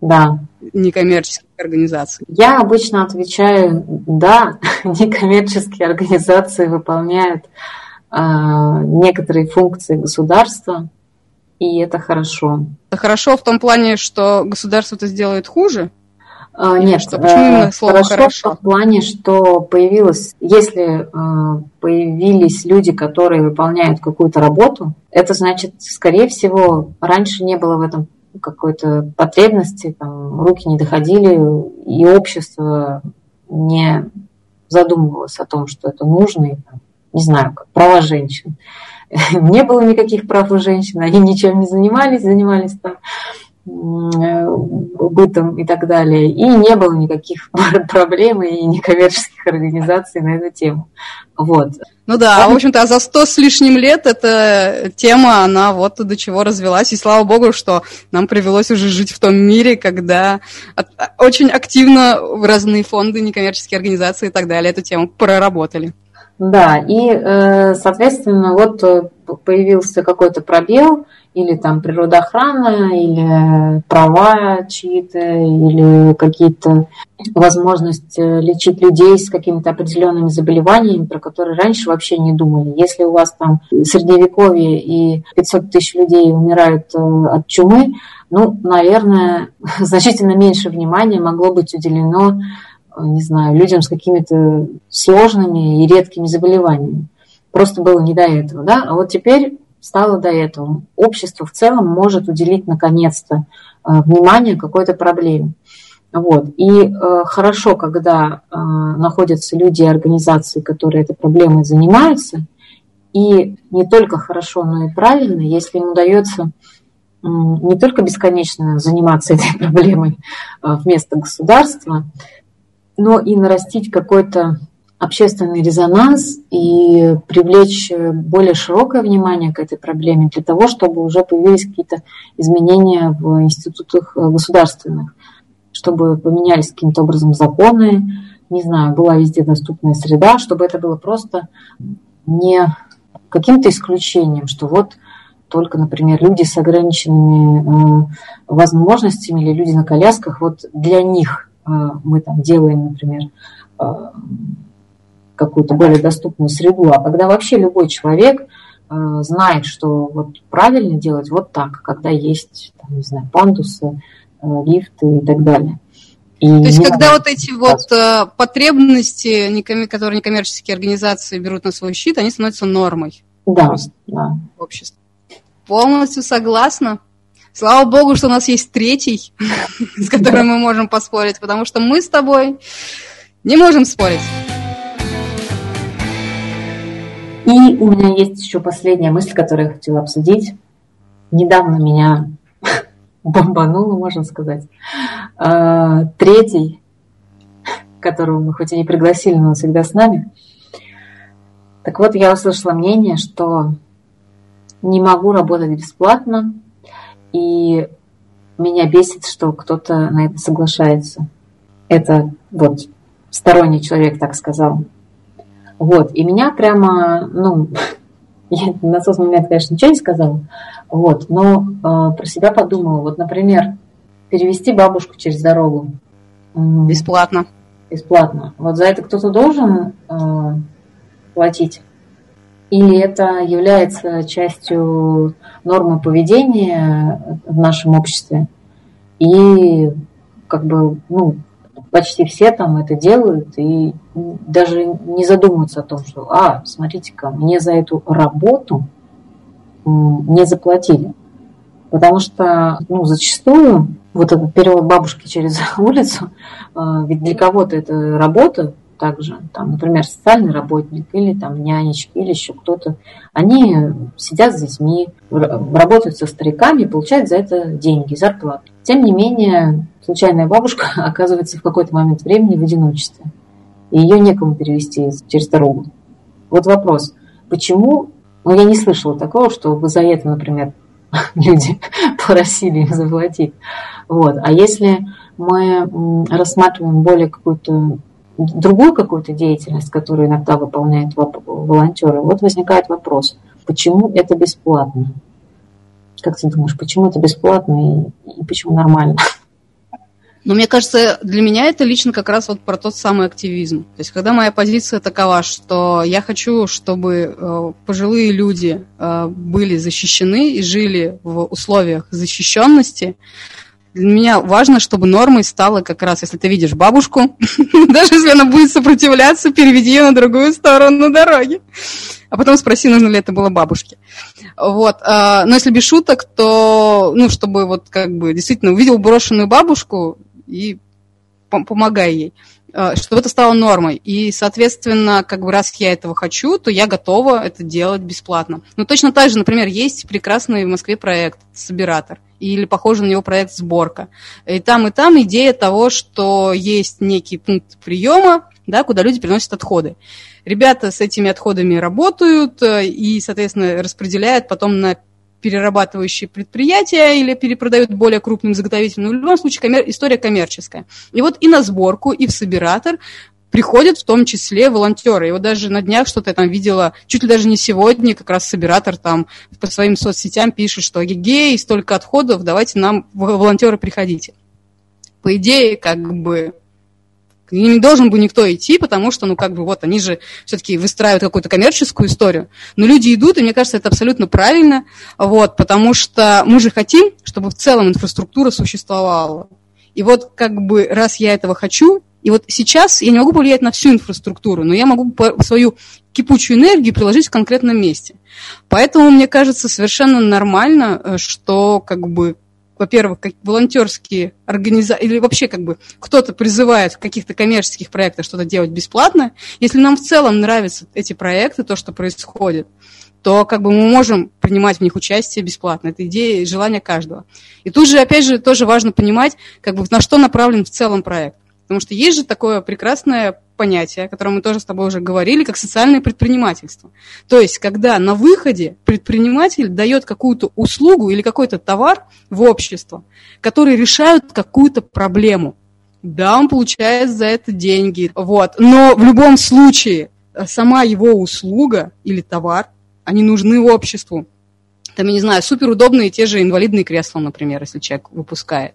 да. Некоммерческих организаций. Я обычно отвечаю, да, некоммерческие организации выполняют э, некоторые функции государства, и это хорошо. Это хорошо в том плане, что государство это сделает хуже? А, нет, что, почему именно э, слово хорошо, хорошо? в плане, что появилось, если э, появились люди, которые выполняют какую-то работу, это значит, скорее всего, раньше не было в этом какой-то потребности, там, руки не доходили, и общество не задумывалось о том, что это нужно, и, там, не знаю, как права женщин. Не было никаких прав у женщин, они ничем не занимались, занимались там бытом и так далее. И не было никаких проблем и некоммерческих организаций на эту тему. Вот. Ну да, а, в общем-то, а за сто с лишним лет эта тема, она вот до чего развелась. И слава богу, что нам привелось уже жить в том мире, когда очень активно разные фонды, некоммерческие организации и так далее эту тему проработали. Да, и, э, соответственно, вот э, появился какой-то пробел, или там природоохрана, или права чьи-то, или какие-то возможности лечить людей с какими-то определенными заболеваниями, про которые раньше вообще не думали. Если у вас там средневековье и 500 тысяч людей умирают э, от чумы, ну, наверное, значительно меньше внимания могло быть уделено, э, не знаю, людям с какими-то сложными и редкими заболеваниями. Просто было не до этого, да? А вот теперь стало до этого. Общество в целом может уделить наконец-то э, внимание какой-то проблеме. Вот. И э, хорошо, когда э, находятся люди и организации, которые этой проблемой занимаются, и не только хорошо, но и правильно, если им удается э, не только бесконечно заниматься этой проблемой э, вместо государства, но и нарастить какой-то общественный резонанс и привлечь более широкое внимание к этой проблеме для того, чтобы уже появились какие-то изменения в институтах государственных, чтобы поменялись каким-то образом законы, не знаю, была везде доступная среда, чтобы это было просто не каким-то исключением, что вот только, например, люди с ограниченными э, возможностями или люди на колясках, вот для них э, мы там делаем, например, э, какую-то более доступную среду, а когда вообще любой человек э, знает, что вот правильно делать вот так, когда есть, там, не знаю, пандусы, лифты и так далее. И То есть, когда вот эти вот э, потребности, которые некоммерческие организации берут на свой щит, они становятся нормой. Да, да. Общество. Полностью согласна. Слава богу, что у нас есть третий, с которым мы можем поспорить, потому что мы с тобой не можем спорить. И у меня есть еще последняя мысль, которую я хотела обсудить. Недавно меня бомбануло, можно сказать. А, третий, которого мы хоть и не пригласили, но он всегда с нами. Так вот, я услышала мнение, что не могу работать бесплатно, и меня бесит, что кто-то на это соглашается. Это вот сторонний человек так сказал. Вот, и меня прямо, ну, я на тот момент, конечно, ничего не сказала, вот, но э, про себя подумала. Вот, например, перевести бабушку через дорогу. Бесплатно. Бесплатно. Вот за это кто-то должен э, платить? Или это является частью нормы поведения в нашем обществе? И как бы, ну, почти все там это делают и даже не задумываются о том, что, а, смотрите-ка, мне за эту работу не заплатили. Потому что, ну, зачастую вот этот перевод бабушки через улицу, а, ведь для кого-то это работа, также, там, например, социальный работник или там нянечка или еще кто-то, они сидят с детьми, работают со стариками и получают за это деньги, зарплату. Тем не менее, случайная бабушка оказывается в какой-то момент времени в одиночестве. И ее некому перевести через дорогу. Вот вопрос, почему, ну я не слышала такого, чтобы за это, например, люди просили их заплатить. Вот. А если мы рассматриваем более какую-то другую какую-то деятельность, которую иногда выполняют волонтеры, вот возникает вопрос, почему это бесплатно? Как ты думаешь, почему это бесплатно и, и почему нормально? Но мне кажется, для меня это лично как раз вот про тот самый активизм. То есть, когда моя позиция такова, что я хочу, чтобы э, пожилые люди э, были защищены и жили в условиях защищенности, для меня важно, чтобы нормой стало как раз, если ты видишь бабушку, даже если она будет сопротивляться, переведи ее на другую сторону дороги. А потом спроси, нужно ли это было бабушке. Вот. А, но если без шуток, то, ну, чтобы вот как бы действительно увидел брошенную бабушку и помогай ей чтобы это стало нормой. И, соответственно, как бы раз я этого хочу, то я готова это делать бесплатно. Но точно так же, например, есть прекрасный в Москве проект «Собиратор» или похожий на него проект «Сборка». И там, и там идея того, что есть некий пункт приема, да, куда люди приносят отходы. Ребята с этими отходами работают э, и, соответственно, распределяют потом на перерабатывающие предприятия или перепродают более крупным заготовителям. Но в любом случае коммер... история коммерческая. И вот и на сборку, и в собиратор приходят в том числе волонтеры. И вот даже на днях что-то я там видела, чуть ли даже не сегодня, как раз собиратор там по своим соцсетям пишет, что гей, столько отходов, давайте нам, волонтеры, приходите. По идее, как бы к ним не должен бы никто идти, потому что, ну, как бы, вот, они же все-таки выстраивают какую-то коммерческую историю. Но люди идут, и мне кажется, это абсолютно правильно, вот, потому что мы же хотим, чтобы в целом инфраструктура существовала. И вот, как бы, раз я этого хочу, и вот сейчас я не могу повлиять на всю инфраструктуру, но я могу свою кипучую энергию приложить в конкретном месте. Поэтому, мне кажется, совершенно нормально, э, что, как бы, во-первых, как волонтерские организации, или вообще как бы кто-то призывает в каких-то коммерческих проектах что-то делать бесплатно, если нам в целом нравятся эти проекты, то, что происходит, то как бы мы можем принимать в них участие бесплатно. Это идея и желание каждого. И тут же, опять же, тоже важно понимать, как бы на что направлен в целом проект. Потому что есть же такое прекрасное понятие, о котором мы тоже с тобой уже говорили, как социальное предпринимательство. То есть, когда на выходе предприниматель дает какую-то услугу или какой-то товар в общество, который решают какую-то проблему. Да, он получает за это деньги, вот. Но в любом случае э, сама его услуга или товар, они нужны обществу. Там, я не знаю, суперудобные те же инвалидные кресла, например, если человек выпускает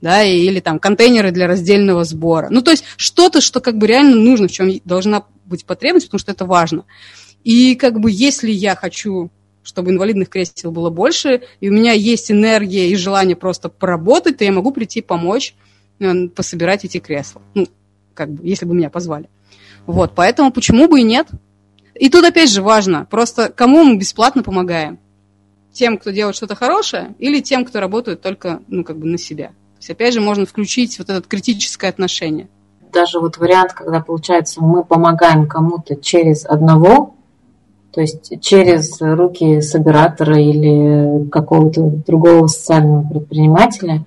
да, или там контейнеры для раздельного сбора. Ну, то есть что-то, что как бы реально нужно, в чем должна быть потребность, потому что это важно. И как бы если я хочу чтобы инвалидных кресел было больше, и у меня есть энергия и желание просто поработать, то я могу прийти помочь э, пособирать эти кресла. Ну, как бы, если бы меня позвали. Вот, поэтому почему бы и нет? И тут опять же важно, просто кому мы бесплатно помогаем? Тем, кто делает что-то хорошее, или тем, кто работает только, ну, как бы на себя? То есть, опять же, можно включить вот это критическое отношение. Даже вот вариант, когда, получается, мы помогаем кому-то через одного, то есть через руки собиратора или какого-то другого социального предпринимателя,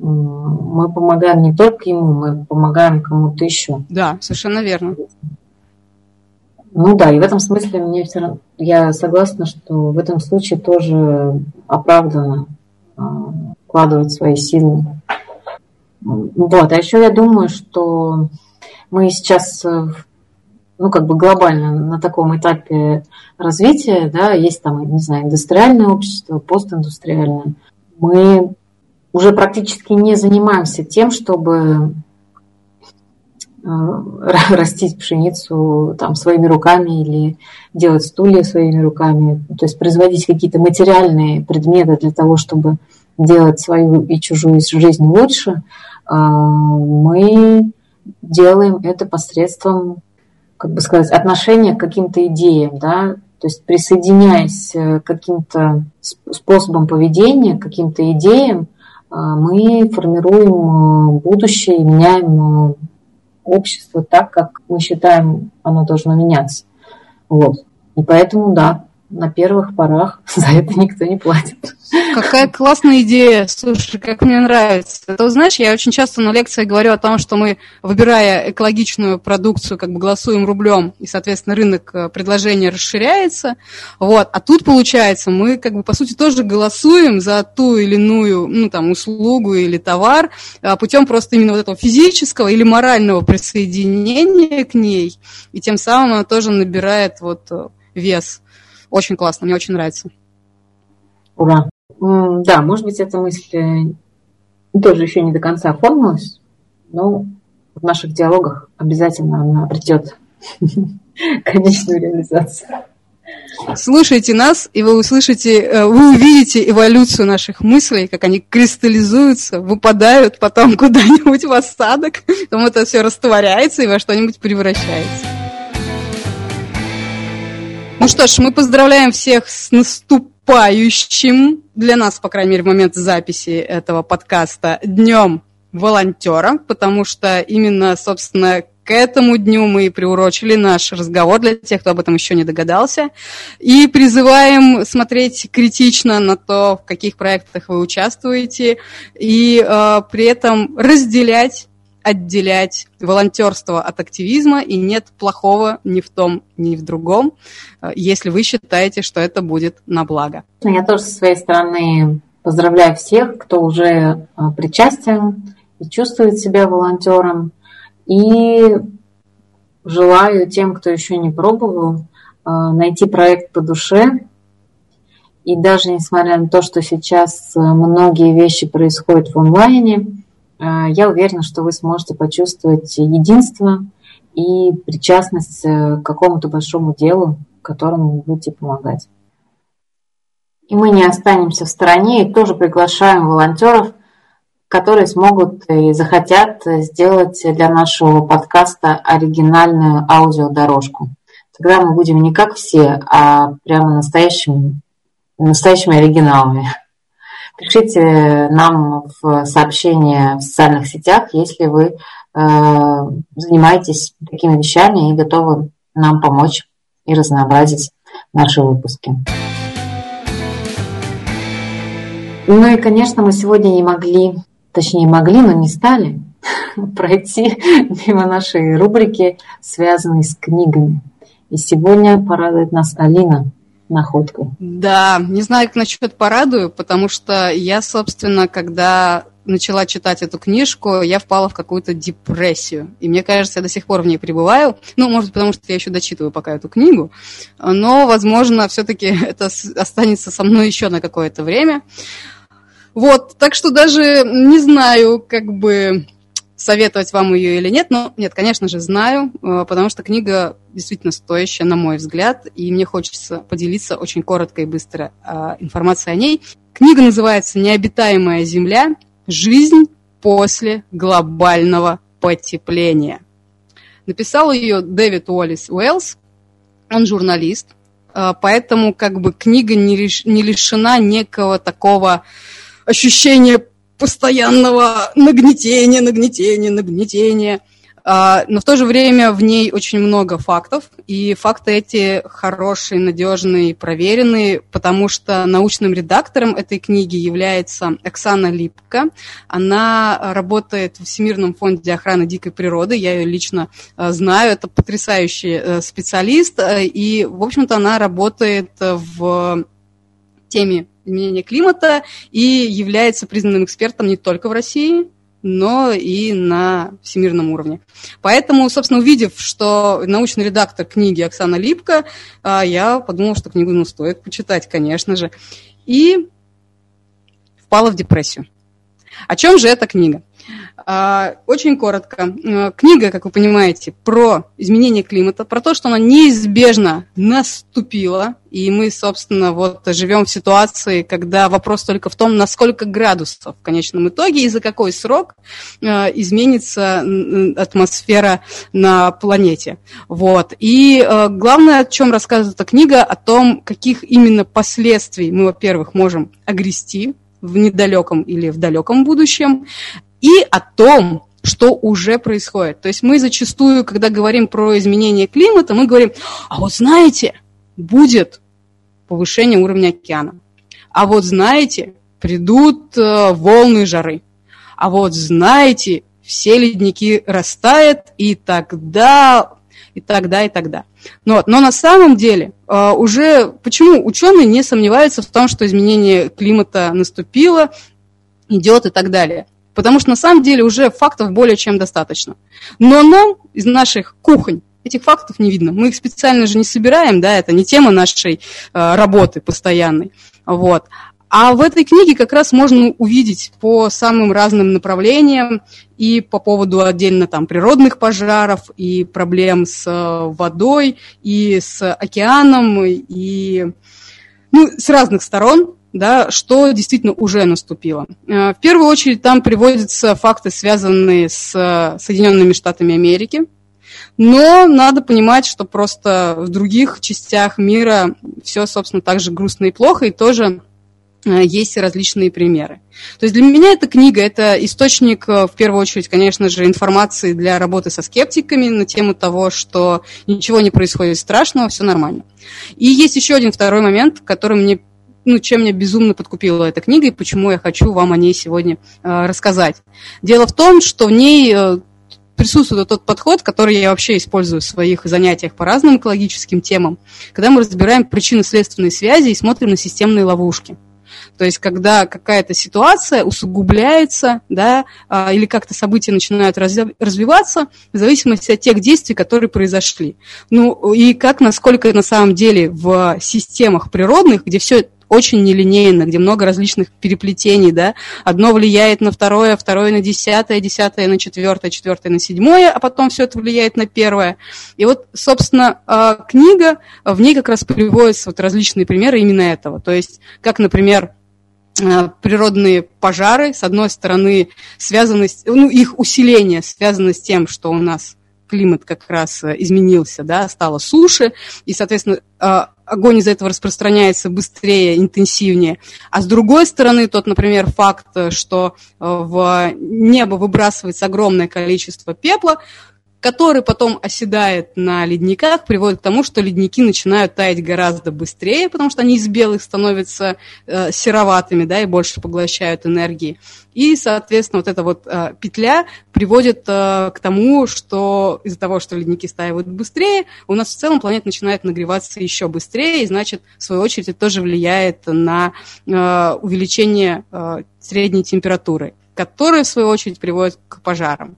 мы помогаем не только ему, мы помогаем кому-то еще. Да, совершенно верно. Ну да, и в этом смысле мне все равно, я согласна, что в этом случае тоже оправдано а, вкладывать свои силы. Вот, а еще я думаю, что мы сейчас, э, ну, как бы глобально на таком этапе развития, да, есть там, не знаю, индустриальное общество, постиндустриальное. Мы уже практически не занимаемся тем, чтобы э, растить пшеницу там своими руками или делать стулья своими руками, то есть производить какие-то материальные предметы для того, чтобы делать свою и чужую жизнь лучше, а, мы делаем это посредством, как бы сказать, отношения к каким-то идеям, да, то есть присоединяясь к каким-то способам поведения, к каким-то идеям, а, мы формируем а, будущее и меняем общество так, как мы считаем, оно должно меняться. Вот. И поэтому, да, на первых порах за это никто не платит. Какая классная идея, слушай, как мне нравится. Это, знаешь, я очень часто на лекциях говорю о том, что мы, выбирая экологичную продукцию, как бы голосуем рублем, и, соответственно, рынок э, предложения расширяется. Вот. А тут, получается, мы, как бы, по сути, тоже голосуем за ту или иную, ну, там, услугу или товар а, путем просто именно вот этого физического или морального присоединения к ней, и тем самым она тоже набирает вот э, вес. Очень классно, мне очень нравится. Ура! Да, может быть, эта мысль э, тоже еще не до конца оформилась, но в наших диалогах обязательно она обретет конечную реализацию. Слушайте нас, и вы услышите, э, вы увидите эволюцию наших мыслей, как они кристаллизуются, выпадают потом куда-нибудь в осадок, потом это все растворяется и во что-нибудь превращается. Ну что ж, мы поздравляем всех с наступающим, для нас, по крайней мере, в момент записи этого подкаста, Днем волонтера, потому что именно, собственно, к этому дню мы приурочили наш разговор для тех, кто об этом еще не догадался. И призываем смотреть критично на то, в каких проектах вы участвуете, и э, при этом разделять отделять волонтерство от активизма, и нет плохого ни в том, ни в другом, э, если вы считаете, что это будет на благо. Я тоже со своей стороны поздравляю всех, кто уже э, причастен и чувствует себя волонтером. И желаю тем, кто еще не пробовал, э, найти проект по душе. И даже несмотря на то, что сейчас многие вещи происходят в онлайне, я уверена, что вы сможете почувствовать единство и причастность э, к какому-то большому делу, которому вы будете помогать. И мы не останемся в стороне и тоже приглашаем волонтеров, которые смогут и захотят сделать для нашего подкаста оригинальную аудиодорожку. Тогда мы будем не как все, а прямо настоящими, настоящими оригиналами. Пишите нам в сообщения в социальных сетях, если вы э, занимаетесь такими вещами и готовы нам помочь и разнообразить наши выпуски. Ну и, конечно, мы сегодня не могли, точнее могли, но не стали пройти мимо нашей рубрики, связанной с книгами. И сегодня порадует нас Алина находкой. Да, не знаю, как насчет порадую, потому что я, собственно, когда начала читать эту книжку, я впала в какую-то депрессию. И мне кажется, я до сих пор в ней пребываю. Ну, может, потому что я еще дочитываю пока эту книгу. Но, возможно, все-таки это останется со мной еще на какое-то время. Вот, так что даже не знаю, как бы советовать вам ее или нет, но нет, конечно же, знаю, э, потому что книга действительно стоящая, на мой взгляд, и мне хочется поделиться очень коротко и быстро а, информацией о ней. Книга называется «Необитаемая Земля. Жизнь после глобального потепления». Написал ее Дэвид Уоллес Уэллс, он журналист, э, поэтому как бы книга не лишена некого такого ощущения постоянного нагнетения, нагнетения, нагнетения. А, но в то же время в ней очень много фактов, и факты эти хорошие, надежные, проверенные, потому что научным редактором этой книги является Оксана Липка. Она работает в Всемирном фонде охраны дикой природы, я ее лично а, знаю, это потрясающий э, специалист, э, и, в общем-то, она работает в теме изменения климата и является признанным экспертом не только в России, но и на всемирном уровне. Поэтому, собственно, увидев, что научный редактор книги Оксана Липка, а, я подумала, что книгу ну, стоит почитать, конечно же. И впала в депрессию. О чем же эта книга? А, очень коротко. Книга, как вы понимаете, про изменение климата, про то, что она неизбежно наступила, и мы, собственно, вот живем в ситуации, когда вопрос только в том, на сколько градусов в конечном итоге и за какой срок э, изменится атмосфера на планете. Вот. И э, главное, о чем рассказывает эта книга, о том, каких именно последствий мы, во-первых, можем огрести в недалеком или в далеком будущем, и о том, что уже происходит. То есть мы зачастую, когда говорим про изменение климата, мы говорим, а вот знаете, будет повышение уровня океана. А вот знаете, придут э, волны жары. А вот знаете, все ледники растают, и тогда, и тогда, и тогда. Но, но на самом деле э, уже почему ученые не сомневаются в том, что изменение климата наступило, идет и так далее. Потому что на самом деле уже фактов более чем достаточно. Но нам из наших кухонь этих фактов не видно. Мы их специально же не собираем, да, это не тема нашей э, работы постоянной. Вот. А в этой книге как раз можно увидеть по самым разным направлениям и по поводу отдельно там природных пожаров, и проблем с э, водой, и с океаном, и ну, с разных сторон, да, что действительно уже наступило. Э, в первую очередь там приводятся факты, связанные с Соединенными Штатами Америки, но надо понимать, что просто в других частях мира все, собственно, так же грустно и плохо, и тоже Э, есть различные примеры. То есть для меня эта книга – это источник, э, в первую очередь, конечно же, информации для работы со скептиками на тему того, что ничего не происходит страшного, все нормально. И есть еще один второй момент, который мне ну, чем меня безумно подкупила эта книга и почему я хочу вам о ней сегодня э, рассказать. Дело в том, что в ней э, присутствует тот подход, который я вообще использую в своих занятиях по разным экологическим темам, когда мы разбираем причинно-следственные связи и смотрим на системные ловушки. То есть, когда какая-то ситуация усугубляется, да, а, или как-то события начинают развиваться в зависимости от тех действий, которые произошли. Ну, и как, насколько на самом деле в системах природных, где все очень нелинейно, где много различных переплетений, да, одно влияет на второе, второе на десятое, десятое на четвертое, четвертое на седьмое, а потом все это влияет на первое. И вот, собственно, а, книга, в ней как раз приводятся вот различные примеры именно этого. То есть, как, например, Э, природные пожары, с одной стороны, связаны, с, ну, их усиление связано с тем, что у нас климат как раз э, изменился, да, стало суше, и, соответственно, э, огонь из-за этого распространяется быстрее, интенсивнее. А с другой стороны, тот, например, факт, что в небо выбрасывается огромное количество пепла, который потом оседает на ледниках, приводит к тому, что ледники начинают таять гораздо быстрее, потому что они из белых становятся э, сероватыми, да, и больше поглощают энергии. И, соответственно, вот эта вот э, петля приводит э, к тому, что из-за того, что ледники стаивают быстрее, у нас в целом планета начинает нагреваться еще быстрее, и, значит, в свою очередь, это тоже влияет на э, увеличение э, средней температуры которые, в свою очередь, приводят к пожарам.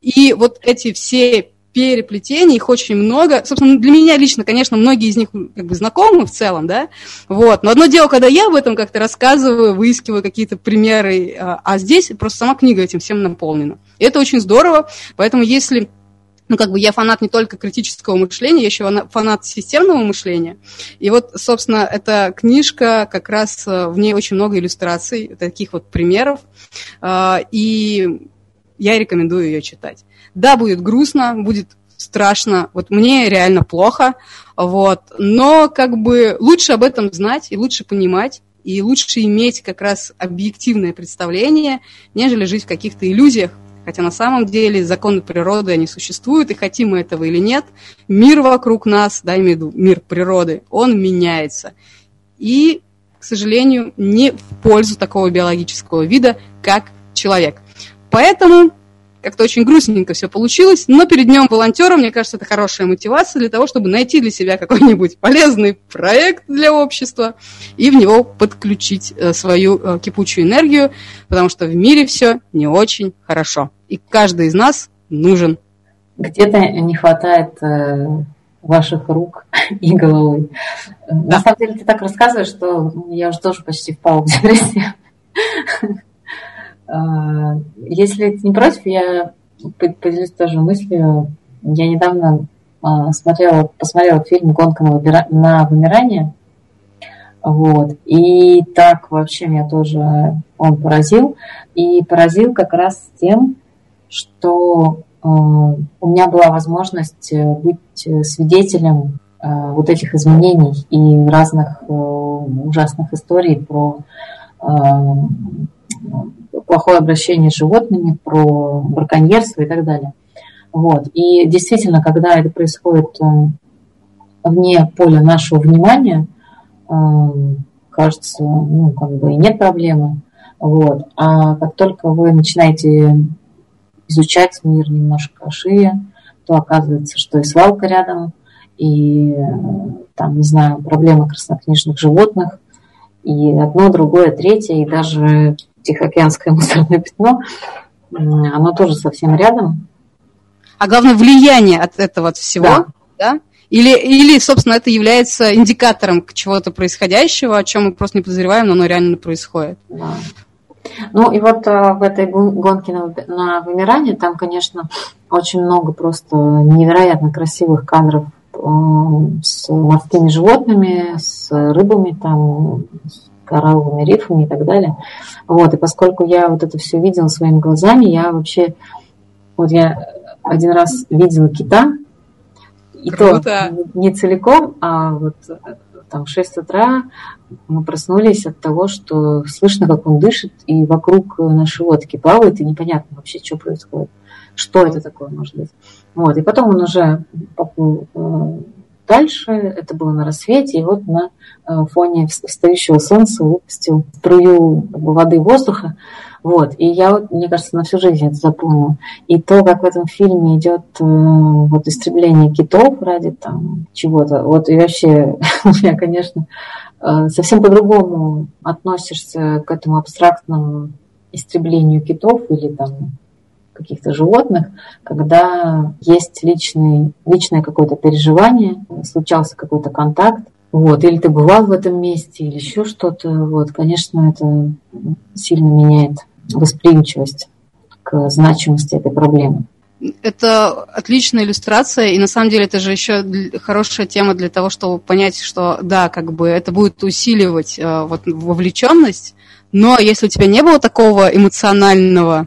И вот эти все переплетений, их очень много. Собственно, для меня лично, конечно, многие из них как бы знакомы в целом, да, вот. Но одно дело, когда я об этом как-то рассказываю, выискиваю какие-то примеры, а, а здесь просто сама книга этим всем наполнена. И это очень здорово, поэтому если ну, как бы я фанат не только критического мышления, я еще фанат системного мышления. И вот, собственно, эта книжка, как раз э, в ней очень много иллюстраций, таких вот примеров, э, и я рекомендую ее читать. Да, будет грустно, будет страшно, вот мне реально плохо, вот, но как бы лучше об этом знать и лучше понимать, и лучше иметь как раз объективное представление, нежели жить в каких-то иллюзиях, Хотя на самом деле законы природы, они существуют, и хотим мы этого или нет, мир вокруг нас, да, имею в виду мир природы, он меняется. И, к сожалению, не в пользу такого биологического вида, как человек. Поэтому как-то очень грустненько все получилось, но перед днем волонтера, мне кажется, это хорошая мотивация для того, чтобы найти для себя какой-нибудь полезный проект для общества и в него подключить э, свою э, кипучую энергию, потому что в мире все не очень хорошо. И каждый из нас нужен. Где-то не хватает э, ваших рук и головы. Да. На самом деле ты так рассказываешь, что я уже тоже почти впала в депрессию. А, если ты не против, я поделюсь тоже мыслью. Я недавно смотрела, посмотрела фильм «Гонка на вымирание». Вот. И так вообще меня тоже он поразил. И поразил как раз тем, что э, у меня была возможность быть свидетелем э, вот этих изменений и разных э, ужасных историй про плохое обращение с животными, про браконьерство и так далее. Вот. И действительно, когда это происходит э, вне поля нашего внимания, кажется, ну, как бы и нет проблемы. Вот. А как только вы начинаете изучать мир немножко шире, то оказывается, что и свалка рядом, и там, не знаю, проблемы краснокнижных животных, и одно, другое, третье, и даже Тихоокеанское мусорное пятно, оно тоже совсем рядом. А главное, влияние от этого от всего, да? да? Или, или, собственно, это является индикатором чего-то происходящего, о чем мы просто не подозреваем, но оно реально происходит. Да. Ну и вот э, в этой гонке на, вымирание там, конечно, очень много просто невероятно красивых кадров э, с морскими животными, с рыбами, там, с коралловыми рифами и так далее. Вот, и поскольку я вот это все видела своими глазами, я вообще, вот я один раз видела кита, и Круто. то не целиком, а вот там в 6 утра мы проснулись от того, что слышно, как он дышит, и вокруг нашей лодки плавает, и непонятно вообще, что происходит, что это такое может быть. Вот, и потом он уже поплыл э, дальше, это было на рассвете, и вот на э, фоне встающего солнца выпустил струю воды и воздуха, вот, и я мне кажется, на всю жизнь это запомнила. И то, как в этом фильме идет э, вот истребление китов ради там чего-то, вот и вообще у меня, конечно, э, совсем по-другому относишься к этому абстрактному истреблению китов или там каких-то животных, когда есть личный, личное какое-то переживание, случался какой-то контакт, вот, или ты бывал в этом месте, или еще что-то, вот, конечно, это сильно меняет восприимчивость к значимости этой проблемы. Это отличная иллюстрация, и на самом деле это же еще хорошая тема для того, чтобы понять, что да, как бы это будет усиливать э, вот, вовлеченность, но если у тебя не было такого эмоционального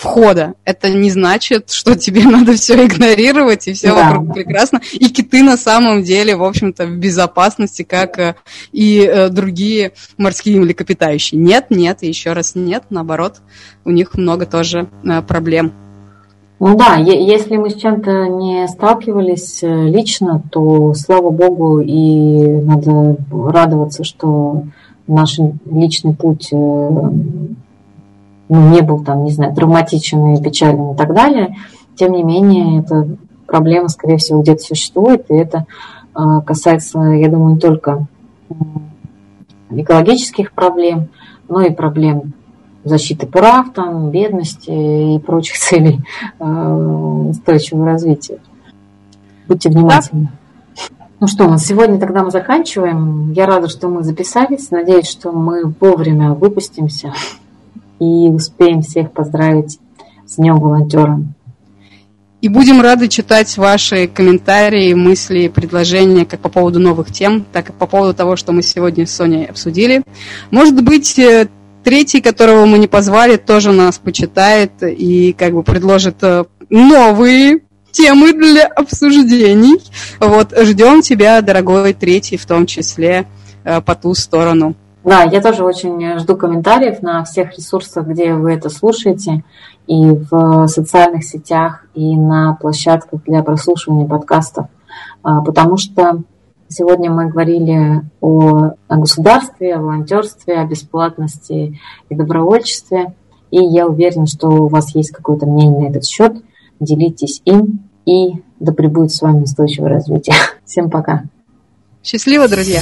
входа. Это не значит, что тебе надо все игнорировать, и все да. вокруг прекрасно. И киты на самом деле, в общем-то, в безопасности, как э, и э, другие морские млекопитающие. Нет, нет, еще раз нет, наоборот, у них много тоже э, проблем. Ну да, если мы с чем-то не сталкивались лично, то слава богу, и надо радоваться, что наш личный путь ну, не был там, не знаю, травматичен и печален и так далее, тем не менее, эта проблема, скорее всего, где-то существует, и это а, касается, я думаю, не только экологических проблем, но и проблем защиты прав, там, бедности и прочих целей а, устойчивого развития. Будьте внимательны. Ну что, сегодня тогда мы заканчиваем. Я рада, что мы записались. Надеюсь, что мы вовремя выпустимся и успеем всех поздравить с Днем волонтера. И будем рады читать ваши комментарии, мысли, предложения как по поводу новых тем, так и по поводу того, что мы сегодня с Соней обсудили. Может быть, э, третий, которого мы не позвали, тоже нас почитает и как бы предложит э, новые темы для обсуждений. Вот, ждем тебя, дорогой третий, в том числе э, по ту сторону. Да, я тоже очень жду комментариев на всех ресурсах, где вы это слушаете, и в социальных сетях, и на площадках для прослушивания подкастов, а, потому что сегодня мы говорили о, государстве, о волонтерстве, о бесплатности и добровольчестве, и я уверена, что у вас есть какое-то мнение на этот счет. Делитесь им, и да пребудет с вами устойчивое развитие. Всем пока. Счастливо, друзья!